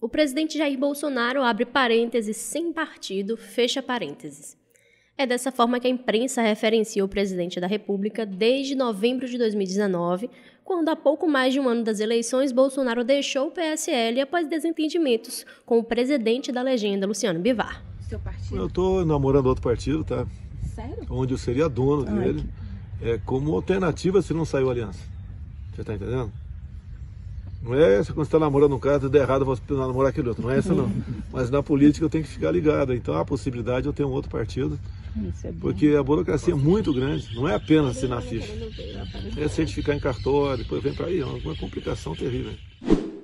O presidente Jair Bolsonaro abre parênteses sem partido, fecha parênteses. É dessa forma que a imprensa referencia o presidente da República desde novembro de 2019, quando há pouco mais de um ano das eleições, Bolsonaro deixou o PSL após desentendimentos com o presidente da legenda, Luciano Bivar. Seu partido? Eu estou namorando outro partido, tá? Sério? Onde eu seria dono Ai, dele. Que... É como alternativa se não saiu aliança. Você está entendendo? Não é essa quando você está namorando um cara, tudo errado, você namorar aquele outro. Não é essa não. Mas na política eu tenho que ficar ligado. Então há a possibilidade de eu ter um outro partido. É porque a burocracia é muito grande. Não é apenas assinar ficha. É certificar em cartório, depois vem para aí. É uma complicação terrível.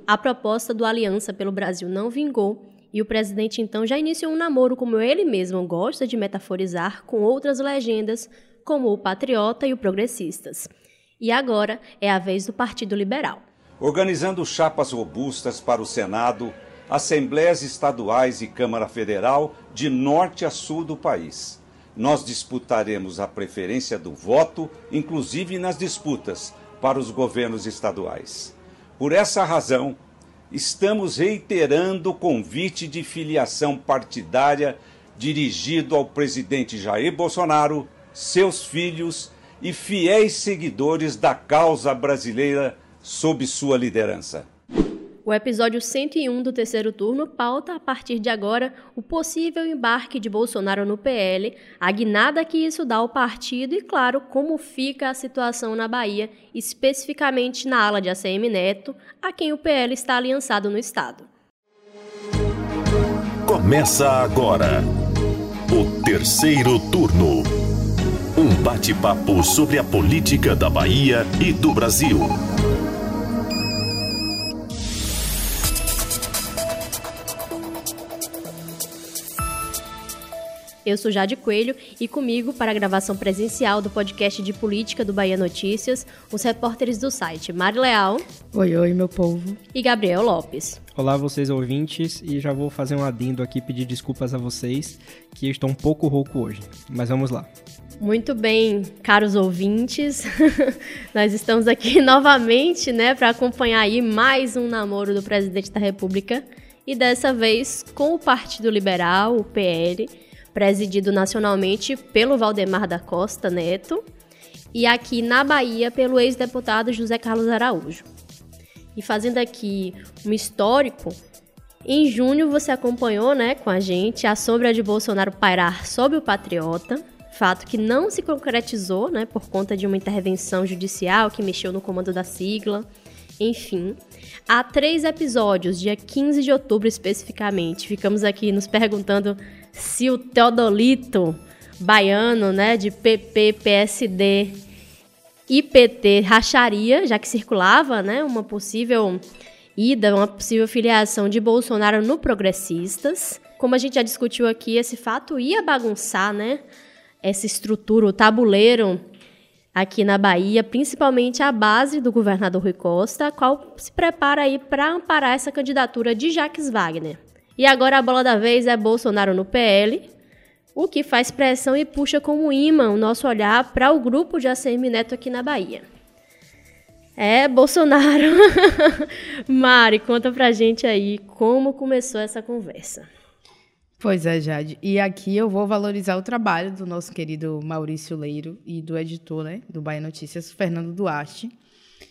A proposta do Aliança pelo Brasil não vingou e o presidente então já iniciou um namoro, como ele mesmo gosta de metaforizar, com outras legendas, como o Patriota e o Progressistas. E agora é a vez do Partido Liberal organizando chapas robustas para o Senado, assembleias estaduais e Câmara Federal de norte a sul do país. Nós disputaremos a preferência do voto, inclusive nas disputas para os governos estaduais. Por essa razão, estamos reiterando o convite de filiação partidária dirigido ao presidente Jair Bolsonaro, seus filhos e fiéis seguidores da causa brasileira sob sua liderança. O episódio 101 do terceiro turno pauta, a partir de agora, o possível embarque de Bolsonaro no PL, a guinada que isso dá ao partido e, claro, como fica a situação na Bahia, especificamente na ala de ACM Neto, a quem o PL está aliançado no Estado. Começa agora o terceiro turno. Um bate-papo sobre a política da Bahia e do Brasil. Eu sou Jade Coelho e comigo, para a gravação presencial do podcast de política do Bahia Notícias, os repórteres do site Mari Leal. Oi, oi, meu povo. E Gabriel Lopes. Olá, vocês ouvintes, e já vou fazer um adendo aqui, pedir desculpas a vocês, que estou um pouco rouco hoje. Mas vamos lá. Muito bem, caros ouvintes, nós estamos aqui novamente, né, para acompanhar aí mais um namoro do presidente da República e dessa vez com o Partido Liberal, o PL, presidido nacionalmente pelo Valdemar da Costa Neto, e aqui na Bahia pelo ex-deputado José Carlos Araújo. E fazendo aqui um histórico, em junho você acompanhou né, com a gente a sombra de Bolsonaro pairar sobre o Patriota, fato que não se concretizou né, por conta de uma intervenção judicial que mexeu no comando da sigla. Enfim, há três episódios, dia 15 de outubro especificamente, ficamos aqui nos perguntando se o Teodolito baiano, né, de PP, PSD e PT racharia, já que circulava, né, uma possível ida, uma possível filiação de Bolsonaro no Progressistas. Como a gente já discutiu aqui, esse fato ia bagunçar, né, essa estrutura, o tabuleiro aqui na Bahia, principalmente a base do governador Rui Costa, qual se prepara aí para amparar essa candidatura de Jacques Wagner. E agora a bola da vez é Bolsonaro no PL, o que faz pressão e puxa como imã o nosso olhar para o grupo de ACM Neto aqui na Bahia. É, Bolsonaro. Mari, conta pra gente aí como começou essa conversa. Pois é, Jade. E aqui eu vou valorizar o trabalho do nosso querido Maurício Leiro e do editor né, do Bahia Notícias, Fernando Duarte,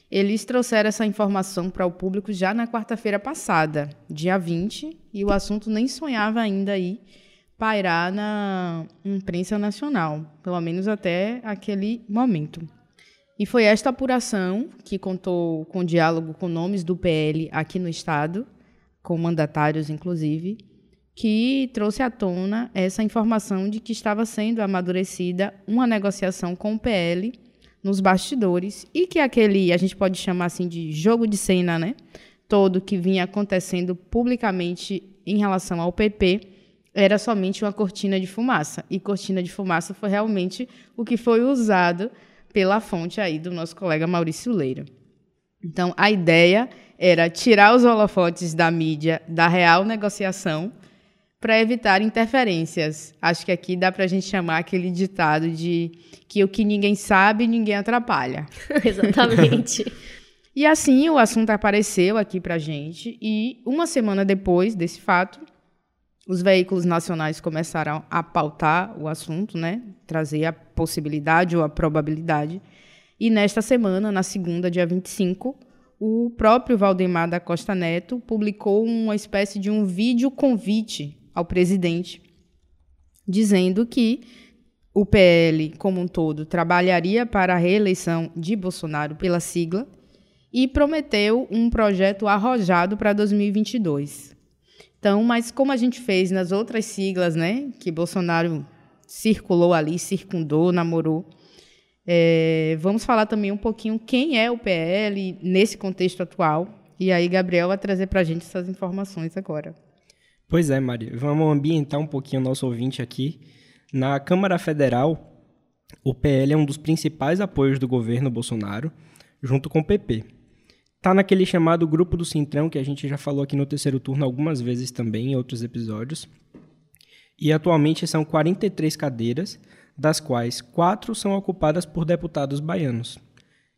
eles trouxeram essa informação para o público já na quarta-feira passada, dia 20, e o assunto nem sonhava ainda aí pairar na imprensa nacional, pelo menos até aquele momento. E foi esta apuração que contou com diálogo com nomes do PL aqui no estado, com mandatários inclusive, que trouxe à tona essa informação de que estava sendo amadurecida uma negociação com o PL nos bastidores e que aquele, a gente pode chamar assim de jogo de cena, né? Todo que vinha acontecendo publicamente em relação ao PP era somente uma cortina de fumaça. E cortina de fumaça foi realmente o que foi usado pela fonte aí do nosso colega Maurício Leira. Então, a ideia era tirar os holofotes da mídia da real negociação para evitar interferências. Acho que aqui dá para a gente chamar aquele ditado de que o que ninguém sabe, ninguém atrapalha. Exatamente. E assim o assunto apareceu aqui para gente e uma semana depois desse fato, os veículos nacionais começaram a pautar o assunto, né? Trazer a possibilidade ou a probabilidade. E nesta semana, na segunda, dia 25, o próprio Valdemar da Costa Neto publicou uma espécie de um vídeo convite ao presidente, dizendo que o PL, como um todo, trabalharia para a reeleição de Bolsonaro pela sigla e prometeu um projeto arrojado para 2022. Então, mas como a gente fez nas outras siglas, né, que Bolsonaro circulou ali, circundou, namorou, é, vamos falar também um pouquinho quem é o PL nesse contexto atual. E aí, Gabriel vai trazer para a gente essas informações agora. Pois é, Mari. Vamos ambientar um pouquinho o nosso ouvinte aqui. Na Câmara Federal, o PL é um dos principais apoios do governo Bolsonaro, junto com o PP. Está naquele chamado grupo do Centrão, que a gente já falou aqui no terceiro turno algumas vezes também, em outros episódios. E atualmente são 43 cadeiras, das quais quatro são ocupadas por deputados baianos.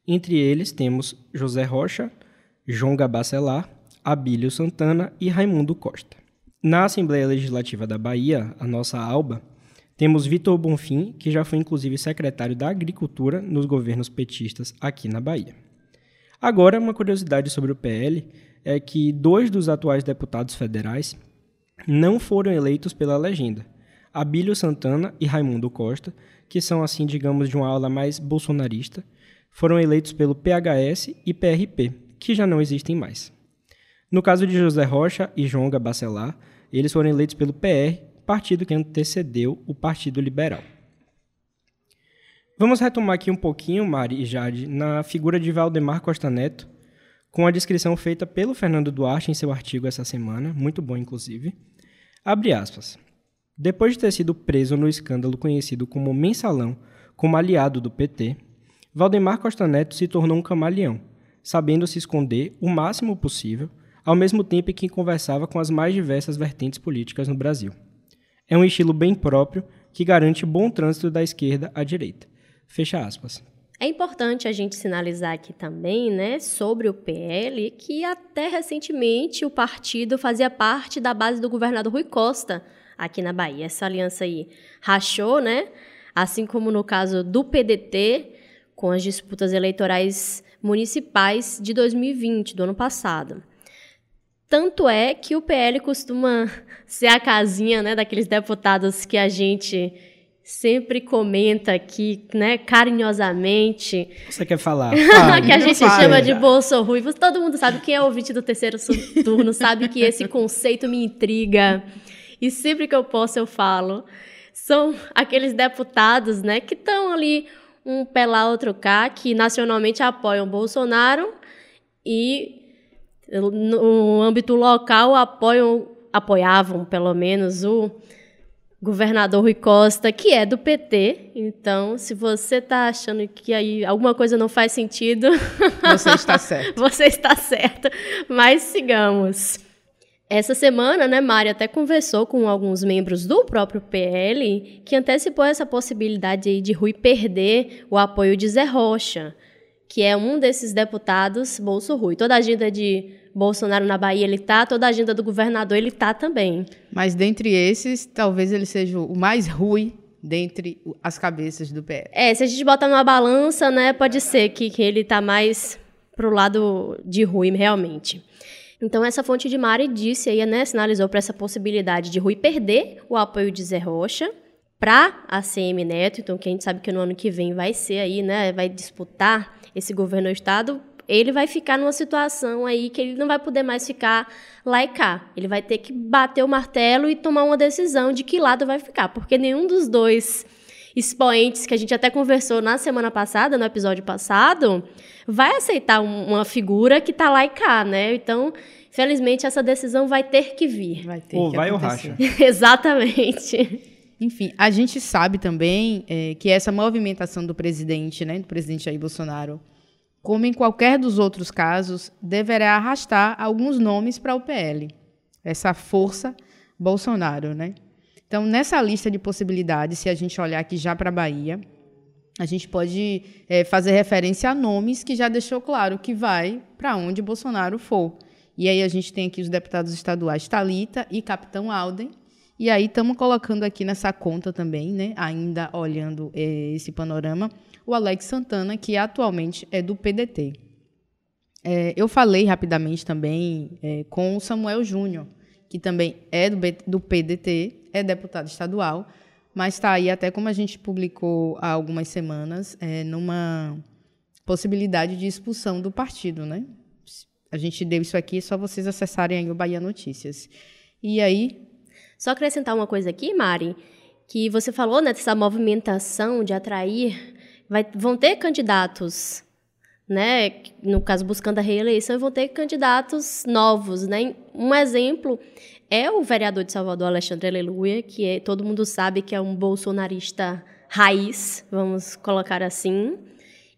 Entre eles temos José Rocha, João Gabacelar, Abílio Santana e Raimundo Costa. Na Assembleia Legislativa da Bahia, a nossa ALBA, temos Vitor Bonfim, que já foi inclusive secretário da Agricultura nos governos petistas aqui na Bahia. Agora, uma curiosidade sobre o PL é que dois dos atuais deputados federais não foram eleitos pela legenda, Abílio Santana e Raimundo Costa, que são, assim, digamos, de uma aula mais bolsonarista, foram eleitos pelo PHS e PRP, que já não existem mais. No caso de José Rocha e João Gabacelar, eles foram eleitos pelo PR, partido que antecedeu o Partido Liberal. Vamos retomar aqui um pouquinho, Mari e Jade, na figura de Valdemar Costa Neto, com a descrição feita pelo Fernando Duarte em seu artigo essa semana, muito bom inclusive. Abre aspas. Depois de ter sido preso no escândalo conhecido como Mensalão, como aliado do PT, Valdemar Costa Neto se tornou um camaleão, sabendo se esconder o máximo possível, ao mesmo tempo que conversava com as mais diversas vertentes políticas no Brasil. É um estilo bem próprio que garante bom trânsito da esquerda à direita. Fecha aspas. É importante a gente sinalizar aqui também, né, sobre o PL, que até recentemente o partido fazia parte da base do governador Rui Costa, aqui na Bahia. Essa aliança aí rachou, né? Assim como no caso do PDT, com as disputas eleitorais municipais de 2020, do ano passado. Tanto é que o PL costuma ser a casinha né, daqueles deputados que a gente sempre comenta aqui, né, carinhosamente. Você quer falar? Ah, que a gente chama de bolso ruivo. Todo mundo sabe quem é ouvinte do terceiro turno, sabe que esse conceito me intriga e sempre que eu posso eu falo, são aqueles deputados, né, que estão ali um pé lá, outro cá, que nacionalmente apoiam Bolsonaro e no âmbito local apoiam, apoiavam pelo menos o governador Rui Costa, que é do PT. Então, se você está achando que aí alguma coisa não faz sentido, você está certo. você está certo. Mas sigamos. Essa semana, né, Mari até conversou com alguns membros do próprio PL que antecipou essa possibilidade de Rui perder o apoio de Zé Rocha, que é um desses deputados Bolso Rui. Toda a agenda de Bolsonaro na Bahia ele tá, toda a agenda do governador ele tá também. Mas dentre esses, talvez ele seja o mais Rui dentre as cabeças do PL. É, se a gente botar numa balança, né, pode ser que, que ele tá mais pro lado de Rui realmente. Então, essa fonte de Mari disse aí, né, sinalizou para essa possibilidade de Rui perder o apoio de Zé Rocha para a CM Neto. Então, quem sabe que no ano que vem vai ser aí, né, vai disputar esse governo do estado, ele vai ficar numa situação aí que ele não vai poder mais ficar lá e cá. Ele vai ter que bater o martelo e tomar uma decisão de que lado vai ficar, porque nenhum dos dois expoentes que a gente até conversou na semana passada, no episódio passado, vai aceitar uma figura que está lá e cá, né? Então, felizmente, essa decisão vai ter que vir. Vai ter ou que vai acontecer. ou racha. Exatamente. Enfim, a gente sabe também é, que essa movimentação do presidente, né, do presidente Jair Bolsonaro, como em qualquer dos outros casos, deverá arrastar alguns nomes para o PL. Essa força Bolsonaro, né? Então, nessa lista de possibilidades, se a gente olhar aqui já para a Bahia, a gente pode é, fazer referência a nomes que já deixou claro que vai para onde Bolsonaro for. E aí a gente tem aqui os deputados estaduais Talita e Capitão Alden. E aí estamos colocando aqui nessa conta também, né, ainda olhando é, esse panorama, o Alex Santana, que atualmente é do PDT. É, eu falei rapidamente também é, com o Samuel Júnior, que também é do, do PDT, é deputado estadual, mas está aí até como a gente publicou há algumas semanas, é, numa possibilidade de expulsão do partido, né? A gente deu isso aqui, é só vocês acessarem aí o Bahia Notícias. E aí. Só acrescentar uma coisa aqui, Mari, que você falou né, dessa movimentação de atrair. Vai, vão ter candidatos, né? No caso, buscando a reeleição, vão ter candidatos novos, né? Um exemplo é o vereador de Salvador, Alexandre Aleluia, que é, todo mundo sabe que é um bolsonarista raiz, vamos colocar assim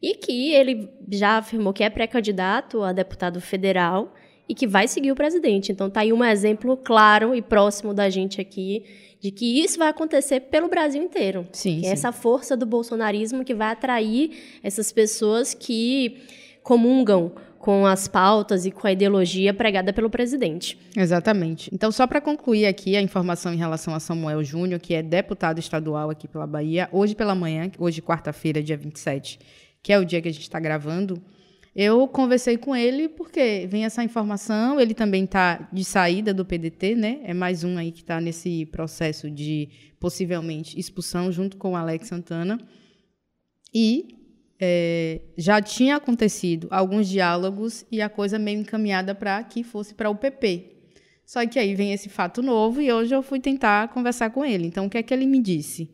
e que ele já afirmou que é pré-candidato a deputado federal e que vai seguir o presidente. Então tá aí um exemplo claro e próximo da gente aqui de que isso vai acontecer pelo Brasil inteiro. Sim, é sim. essa força do bolsonarismo que vai atrair essas pessoas que comungam com as pautas e com a ideologia pregada pelo presidente. Exatamente. Então, só para concluir aqui a informação em relação a Samuel Júnior, que é deputado estadual aqui pela Bahia, hoje pela manhã, hoje quarta-feira, dia 27, que é o dia que a gente está gravando, eu conversei com ele porque vem essa informação, ele também está de saída do PDT, né? É mais um aí que está nesse processo de possivelmente expulsão junto com o Alex Santana. E é, já tinha acontecido alguns diálogos e a coisa meio encaminhada para que fosse para o PP. Só que aí vem esse fato novo e hoje eu fui tentar conversar com ele. Então, o que é que ele me disse?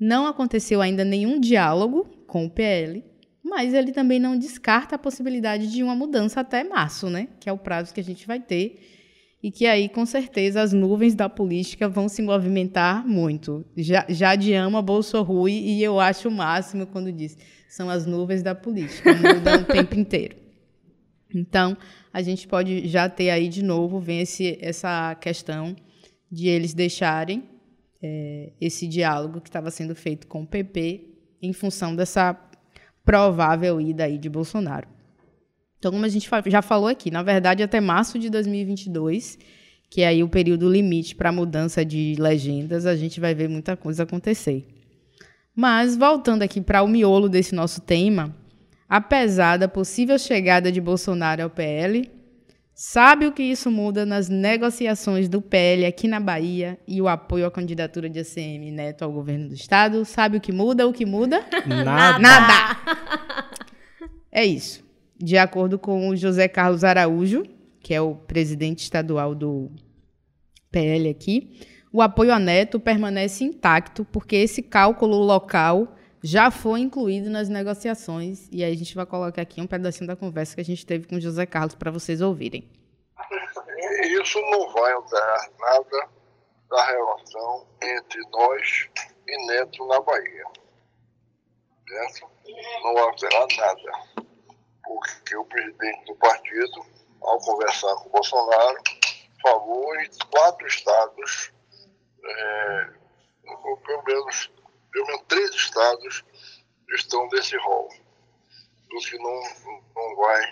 Não aconteceu ainda nenhum diálogo com o PL, mas ele também não descarta a possibilidade de uma mudança até março, né? Que é o prazo que a gente vai ter. E que aí, com certeza, as nuvens da política vão se movimentar muito. Já, já de ama Bolso Rui, e eu acho o máximo quando diz são as nuvens da política, mudam o tempo inteiro. Então, a gente pode já ter aí de novo, vem essa questão de eles deixarem é, esse diálogo que estava sendo feito com o PP em função dessa provável ida aí de Bolsonaro. Então, como a gente já falou aqui, na verdade, até março de 2022, que é aí o período limite para mudança de legendas, a gente vai ver muita coisa acontecer. Mas, voltando aqui para o miolo desse nosso tema, apesar da possível chegada de Bolsonaro ao PL, Sabe o que isso muda nas negociações do PL aqui na Bahia e o apoio à candidatura de ACM Neto ao governo do estado? Sabe o que muda? O que muda? Nada. Nada. É isso. De acordo com o José Carlos Araújo, que é o presidente estadual do PL aqui, o apoio a Neto permanece intacto porque esse cálculo local já foi incluído nas negociações. E aí a gente vai colocar aqui um pedacinho da conversa que a gente teve com o José Carlos para vocês ouvirem. Isso não vai alterar nada da relação entre nós e Neto na Bahia. Certo? Não vai alterar nada. Porque o presidente do partido, ao conversar com o Bolsonaro, falou em quatro estados, é, pelo menos pelo menos três estados estão nesse rol, do que não, não vai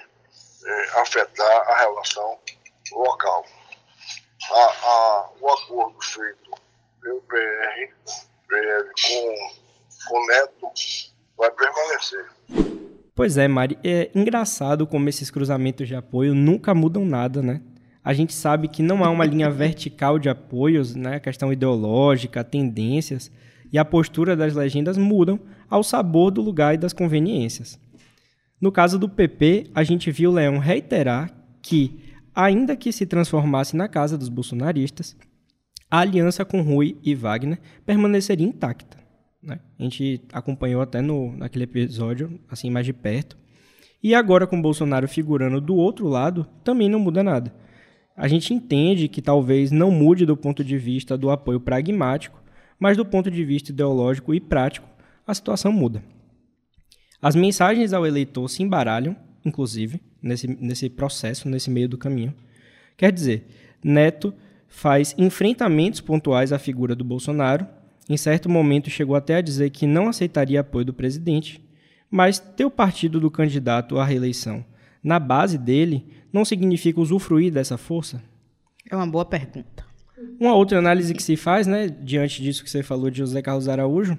é, afetar a relação local. A, a, o acordo feito pelo PR, PL com, com Neto vai permanecer. Pois é, Mari, é engraçado como esses cruzamentos de apoio nunca mudam nada, né? A gente sabe que não há uma linha vertical de apoios, né? Questão ideológica, tendências, e a postura das legendas mudam ao sabor do lugar e das conveniências. No caso do PP, a gente viu Leão reiterar que, ainda que se transformasse na casa dos bolsonaristas, a aliança com Rui e Wagner permaneceria intacta. Né? A gente acompanhou até no, naquele episódio, assim, mais de perto. E agora, com Bolsonaro figurando do outro lado, também não muda nada. A gente entende que talvez não mude do ponto de vista do apoio pragmático, mas do ponto de vista ideológico e prático, a situação muda. As mensagens ao eleitor se embaralham, inclusive, nesse, nesse processo, nesse meio do caminho. Quer dizer, Neto faz enfrentamentos pontuais à figura do Bolsonaro, em certo momento chegou até a dizer que não aceitaria apoio do presidente, mas ter o partido do candidato à reeleição na base dele não significa usufruir dessa força? É uma boa pergunta. Uma outra análise que se faz, né, diante disso que você falou de José Carlos Araújo,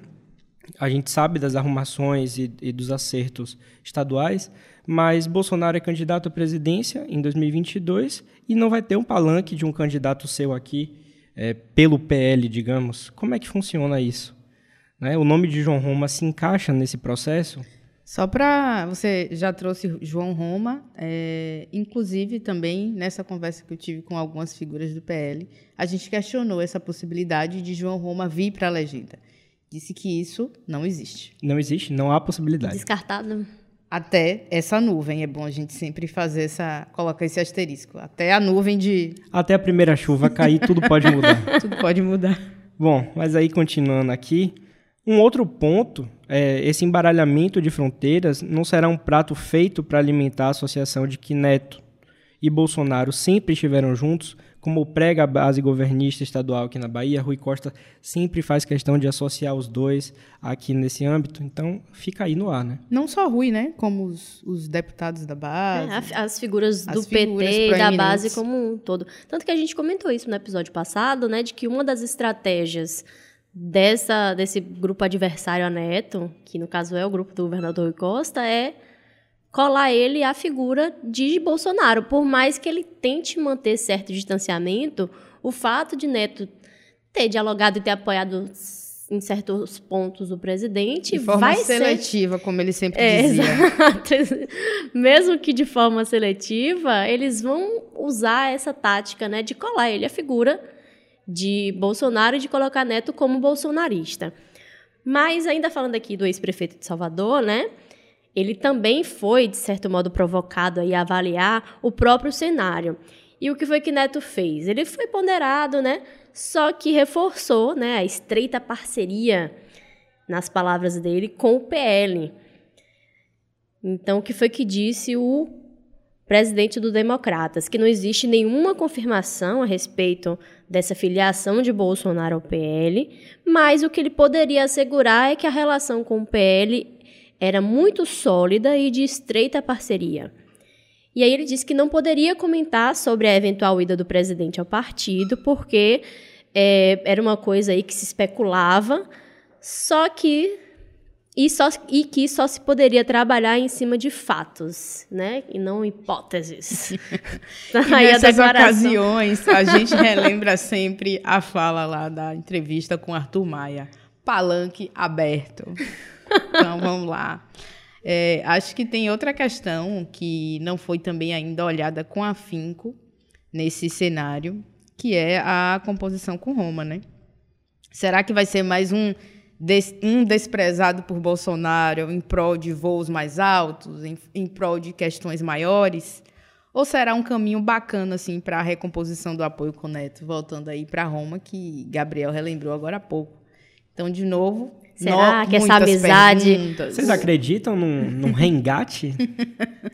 a gente sabe das arrumações e, e, dos acertos estaduais, mas Bolsonaro é candidato à presidência em 2022 e não vai ter um palanque de um candidato seu aqui é, pelo PL, digamos. Como é que funciona isso? Né? O nome de João Roma se encaixa nesse processo? Só para você já trouxe João Roma, é, inclusive também nessa conversa que eu tive com algumas figuras do PL, a gente questionou essa possibilidade de João Roma vir para a legenda. Disse que isso não existe. Não existe, não há possibilidade. Descartado. Até essa nuvem, é bom a gente sempre fazer essa, colocar esse asterisco. Até a nuvem de. Até a primeira chuva cair, tudo pode mudar. tudo pode mudar. Bom, mas aí continuando aqui, um outro ponto é esse embaralhamento de fronteiras não será um prato feito para alimentar a associação de que Neto e Bolsonaro sempre estiveram juntos, como prega a base governista estadual aqui na Bahia. Rui Costa sempre faz questão de associar os dois aqui nesse âmbito, então fica aí no ar, né? Não só Rui, né? Como os, os deputados da base. É, as figuras do PT e da base como um todo. Tanto que a gente comentou isso no episódio passado, né? De que uma das estratégias dessa, desse grupo adversário a Neto, que no caso é o grupo do governador Rui Costa, é colar ele à figura de Bolsonaro. Por mais que ele tente manter certo distanciamento, o fato de Neto ter dialogado e ter apoiado em certos pontos o presidente de forma vai seletiva, ser... como ele sempre é, dizia. Exato. Mesmo que de forma seletiva, eles vão usar essa tática, né, de colar ele à figura de Bolsonaro e de colocar Neto como bolsonarista. Mas ainda falando aqui do ex-prefeito de Salvador, né? Ele também foi, de certo modo, provocado a avaliar o próprio cenário. E o que foi que Neto fez? Ele foi ponderado, né? Só que reforçou né, a estreita parceria, nas palavras dele, com o PL. Então, o que foi que disse o presidente do Democratas? Que não existe nenhuma confirmação a respeito dessa filiação de Bolsonaro ao PL, mas o que ele poderia assegurar é que a relação com o PL era muito sólida e de estreita parceria. E aí ele disse que não poderia comentar sobre a eventual ida do presidente ao partido, porque é, era uma coisa aí que se especulava, só que e, só, e que só se poderia trabalhar em cima de fatos, né? E não hipóteses. e nessas ocasiões, a gente relembra sempre a fala lá da entrevista com Arthur Maia. Palanque aberto. Então, vamos lá. É, acho que tem outra questão que não foi também ainda olhada com afinco nesse cenário, que é a composição com Roma, né? Será que vai ser mais um des, um desprezado por Bolsonaro em prol de voos mais altos, em, em prol de questões maiores? Ou será um caminho bacana assim para a recomposição do apoio com Neto, voltando aí para Roma, que Gabriel relembrou agora há pouco. Então, de novo, será no, que essa amizade? Perguntas. Vocês acreditam num, num resgate,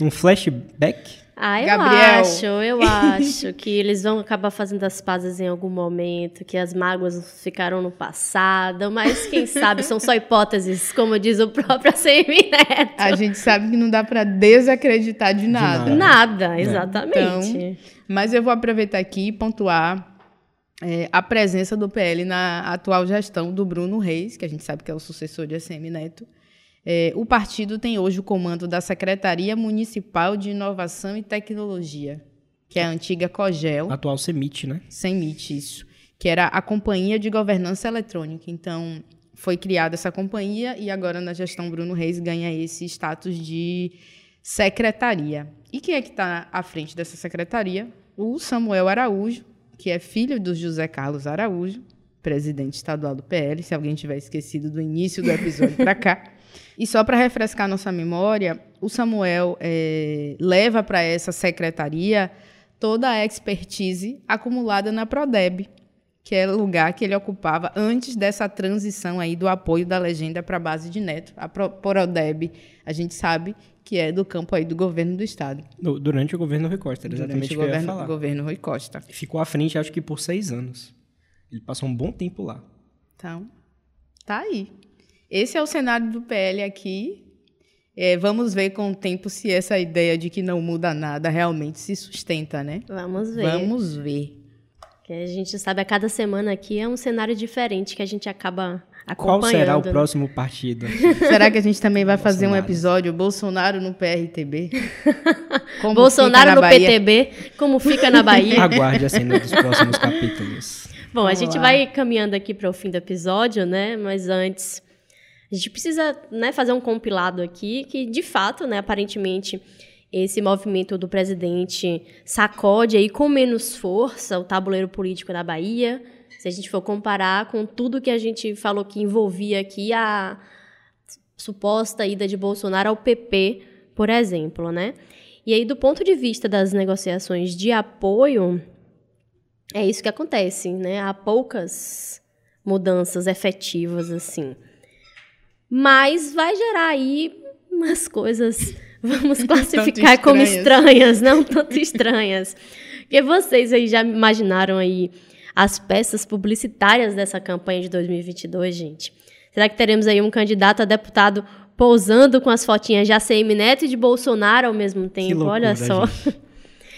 num flashback? Ah, eu Gabriel. acho, eu acho que eles vão acabar fazendo as pazes em algum momento, que as mágoas ficaram no passado, mas quem sabe são só hipóteses, como diz o próprio ACM Neto. A gente sabe que não dá para desacreditar de nada. De nada, nada exatamente. Então, mas eu vou aproveitar aqui e pontuar é, a presença do PL na atual gestão do Bruno Reis, que a gente sabe que é o sucessor de ACM Neto, é, o partido tem hoje o comando da Secretaria Municipal de Inovação e Tecnologia, que é a antiga COGEL. Atual CEMIT, né? CEMIT, isso. Que era a Companhia de Governança Eletrônica. Então, foi criada essa companhia e agora na gestão Bruno Reis ganha esse status de secretaria. E quem é que está à frente dessa secretaria? O Samuel Araújo, que é filho do José Carlos Araújo, presidente estadual do PL, se alguém tiver esquecido do início do episódio para cá. E só para refrescar nossa memória, o Samuel é, leva para essa secretaria toda a expertise acumulada na Prodeb, que é o lugar que ele ocupava antes dessa transição aí do apoio da legenda para a base de Neto. A Prodeb, a gente sabe que é do campo aí do governo do estado. Durante o governo Rui Costa, exatamente Durante o governo, governo Rui Costa. Ficou à frente, acho que por seis anos. Ele passou um bom tempo lá. Então, Tá aí. Esse é o cenário do PL aqui. É, vamos ver com o tempo se essa ideia de que não muda nada realmente se sustenta, né? Vamos ver. Vamos ver. Que a gente sabe, a cada semana aqui é um cenário diferente que a gente acaba Qual acompanhando. será o próximo partido? Será que a gente também vai fazer um episódio Bolsonaro no PRTB? Como Bolsonaro no Bahia? PTB, como fica na Bahia. Aguarde a cena dos próximos capítulos. Bom, a Vamos gente lá. vai caminhando aqui para o fim do episódio, né? Mas antes, a gente precisa né, fazer um compilado aqui que, de fato, né, aparentemente, esse movimento do presidente sacode aí com menos força o tabuleiro político da Bahia. Se a gente for comparar com tudo que a gente falou que envolvia aqui a suposta ida de Bolsonaro ao PP, por exemplo, né? E aí, do ponto de vista das negociações de apoio, é isso que acontece, né? Há poucas mudanças efetivas assim. Mas vai gerar aí umas coisas, vamos classificar como estranhas. estranhas, não tanto estranhas. Porque vocês aí já imaginaram aí as peças publicitárias dessa campanha de 2022, gente? Será que teremos aí um candidato a deputado pousando com as fotinhas de ACM Neto e de Bolsonaro ao mesmo tempo? loucura, Olha só. gente.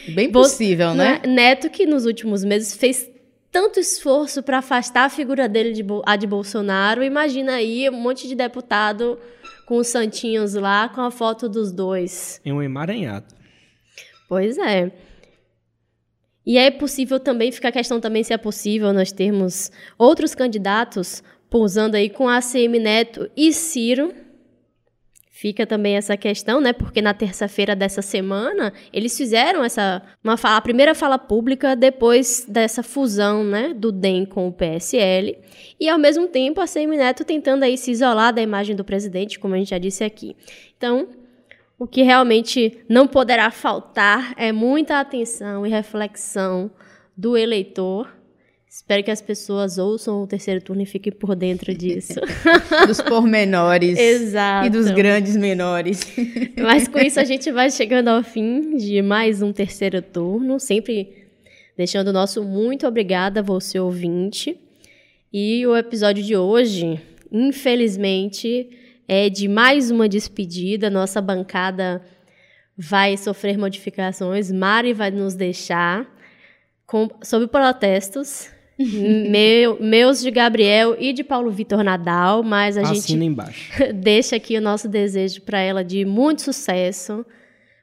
Bem possível, né? Né? Neto, que nos últimos meses fez tanto esforço para afastar a figura dele de a de Bolsonaro. Imagina aí um monte de deputado com os santinhos lá, com a foto dos dois. Em um emaranhado. Pois é. E é possível também, fica a questão também se é possível nós termos outros candidatos pousando aí com ACM Neto e Ciro. Fica também essa questão, né? Porque na terça-feira dessa semana eles fizeram essa uma fala, a primeira fala pública depois dessa fusão, né, do DEM com o PSL, e ao mesmo tempo a ACM Neto tentando aí se isolar da imagem do presidente, como a gente já disse aqui. Então, o que realmente não poderá faltar é muita atenção e reflexão do eleitor. Espero que as pessoas ouçam o terceiro turno e fiquem por dentro disso. Dos pormenores. Exato. E dos grandes menores. Mas com isso a gente vai chegando ao fim de mais um terceiro turno, sempre deixando o nosso muito obrigada a você ouvinte. E o episódio de hoje, infelizmente, é de mais uma despedida. Nossa bancada vai sofrer modificações. Mari vai nos deixar com, sob protestos. meu, meus de Gabriel e de Paulo Vitor Nadal, mas a gente Assina embaixo. deixa aqui o nosso desejo para ela de muito sucesso.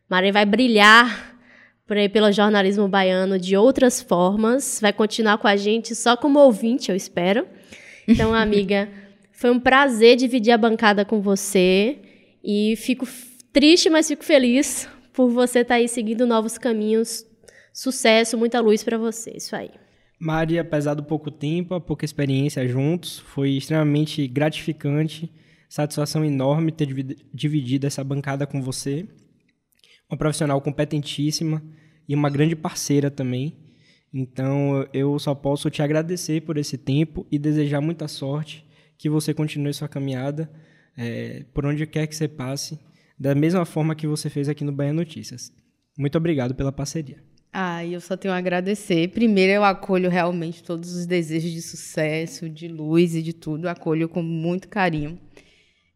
Mari vai brilhar por aí pelo jornalismo baiano de outras formas. Vai continuar com a gente só como ouvinte, eu espero. Então, amiga, foi um prazer dividir a bancada com você. E fico triste, mas fico feliz por você estar aí seguindo novos caminhos. Sucesso, muita luz para você. Isso aí. Mari, apesar do pouco tempo, a pouca experiência juntos, foi extremamente gratificante, satisfação enorme ter divi- dividido essa bancada com você. Uma profissional competentíssima e uma grande parceira também. Então, eu só posso te agradecer por esse tempo e desejar muita sorte, que você continue sua caminhada eh, por onde quer que você passe, da mesma forma que você fez aqui no Bahia Notícias. Muito obrigado pela parceria. Ah, eu só tenho a agradecer. Primeiro, eu acolho realmente todos os desejos de sucesso, de luz e de tudo. Acolho com muito carinho.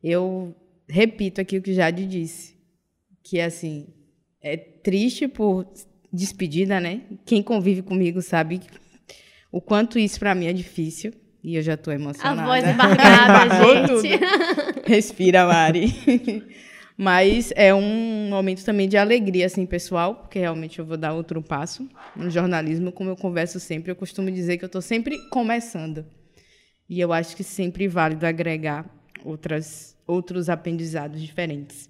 Eu repito aqui o que Jade disse, que assim, é triste por despedida, né? Quem convive comigo sabe o quanto isso para mim é difícil. E eu já A emocionada. voz embargada, gente. Respira, Mari. Mas é um momento também de alegria, assim, pessoal, porque realmente eu vou dar outro passo no jornalismo, como eu converso sempre. Eu costumo dizer que eu estou sempre começando. E eu acho que sempre válido agregar outras, outros aprendizados diferentes.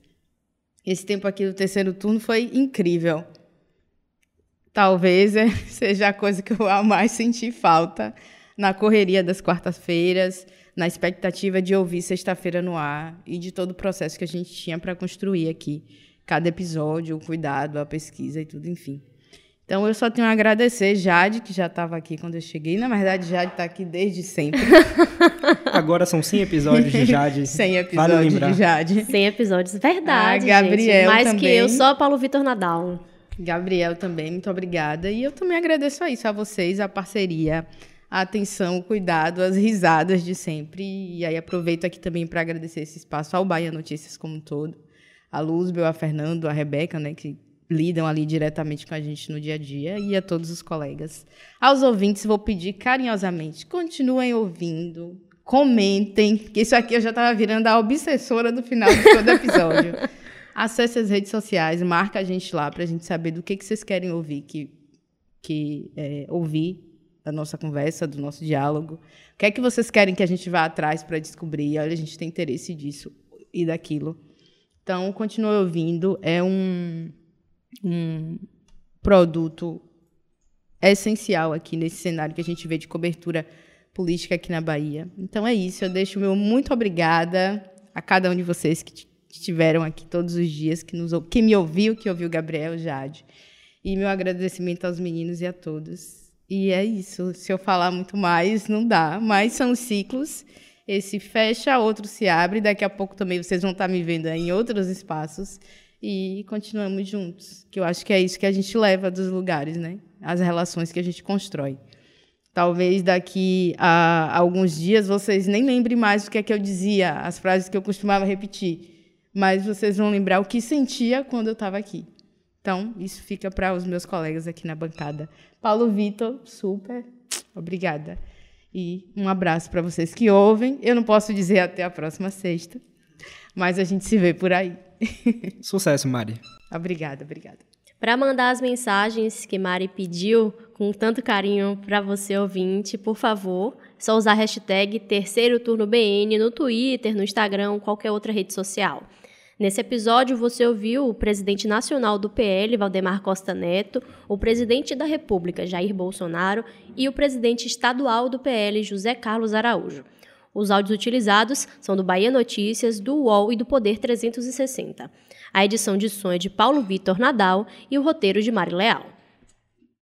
Esse tempo aqui do terceiro turno foi incrível. Talvez é, seja a coisa que eu mais senti falta na correria das quartas-feiras, na expectativa de ouvir sexta-feira no ar e de todo o processo que a gente tinha para construir aqui. Cada episódio, o cuidado, a pesquisa e tudo, enfim. Então, eu só tenho a agradecer Jade, que já estava aqui quando eu cheguei. Na verdade, Jade está aqui desde sempre. Agora são 100 episódios de Jade. 100 Vale episódios lembrar. de Jade. 100 episódios. Verdade, Ah, Gabriel gente. Mais que também. eu, só Paulo Vitor Nadal. Gabriel também, muito obrigada. E eu também agradeço a isso, a vocês, a parceria, a atenção, o cuidado, as risadas de sempre. E aí aproveito aqui também para agradecer esse espaço ao Bahia Notícias como um todo, a Luzbel, a Fernando, a Rebeca, né, que lidam ali diretamente com a gente no dia a dia, e a todos os colegas. Aos ouvintes, vou pedir carinhosamente, continuem ouvindo, comentem, que isso aqui eu já estava virando a obsessora do final de todo episódio. Acesse as redes sociais, marca a gente lá para a gente saber do que, que vocês querem ouvir, que, que é, ouvir da nossa conversa, do nosso diálogo. O que é que vocês querem que a gente vá atrás para descobrir? Olha, a gente tem interesse disso e daquilo. Então, continue ouvindo. É um, um produto essencial aqui nesse cenário que a gente vê de cobertura política aqui na Bahia. Então é isso. Eu deixo meu muito obrigada a cada um de vocês que estiveram aqui todos os dias, que, nos, que me ouviu, que ouviu Gabriel, Jade. E meu agradecimento aos meninos e a todos. E é isso. Se eu falar muito mais, não dá. Mas são ciclos. Esse fecha, outro se abre. Daqui a pouco também vocês vão estar me vendo em outros espaços. E continuamos juntos. Que eu acho que é isso que a gente leva dos lugares, né? As relações que a gente constrói. Talvez daqui a alguns dias vocês nem lembrem mais o que é que eu dizia, as frases que eu costumava repetir. Mas vocês vão lembrar o que sentia quando eu estava aqui. Então, isso fica para os meus colegas aqui na bancada. Paulo Vitor, super obrigada. E um abraço para vocês que ouvem. Eu não posso dizer até a próxima sexta, mas a gente se vê por aí. Sucesso, Mari. obrigada, obrigada. Para mandar as mensagens que Mari pediu com tanto carinho para você ouvinte, por favor, só usar a hashtag Terceiro Turno BN no Twitter, no Instagram, qualquer outra rede social. Nesse episódio, você ouviu o presidente nacional do PL, Valdemar Costa Neto, o presidente da República, Jair Bolsonaro, e o presidente estadual do PL, José Carlos Araújo. Os áudios utilizados são do Bahia Notícias, do UOL e do Poder 360. A edição de som é de Paulo Vitor Nadal e o roteiro de Mari Leal.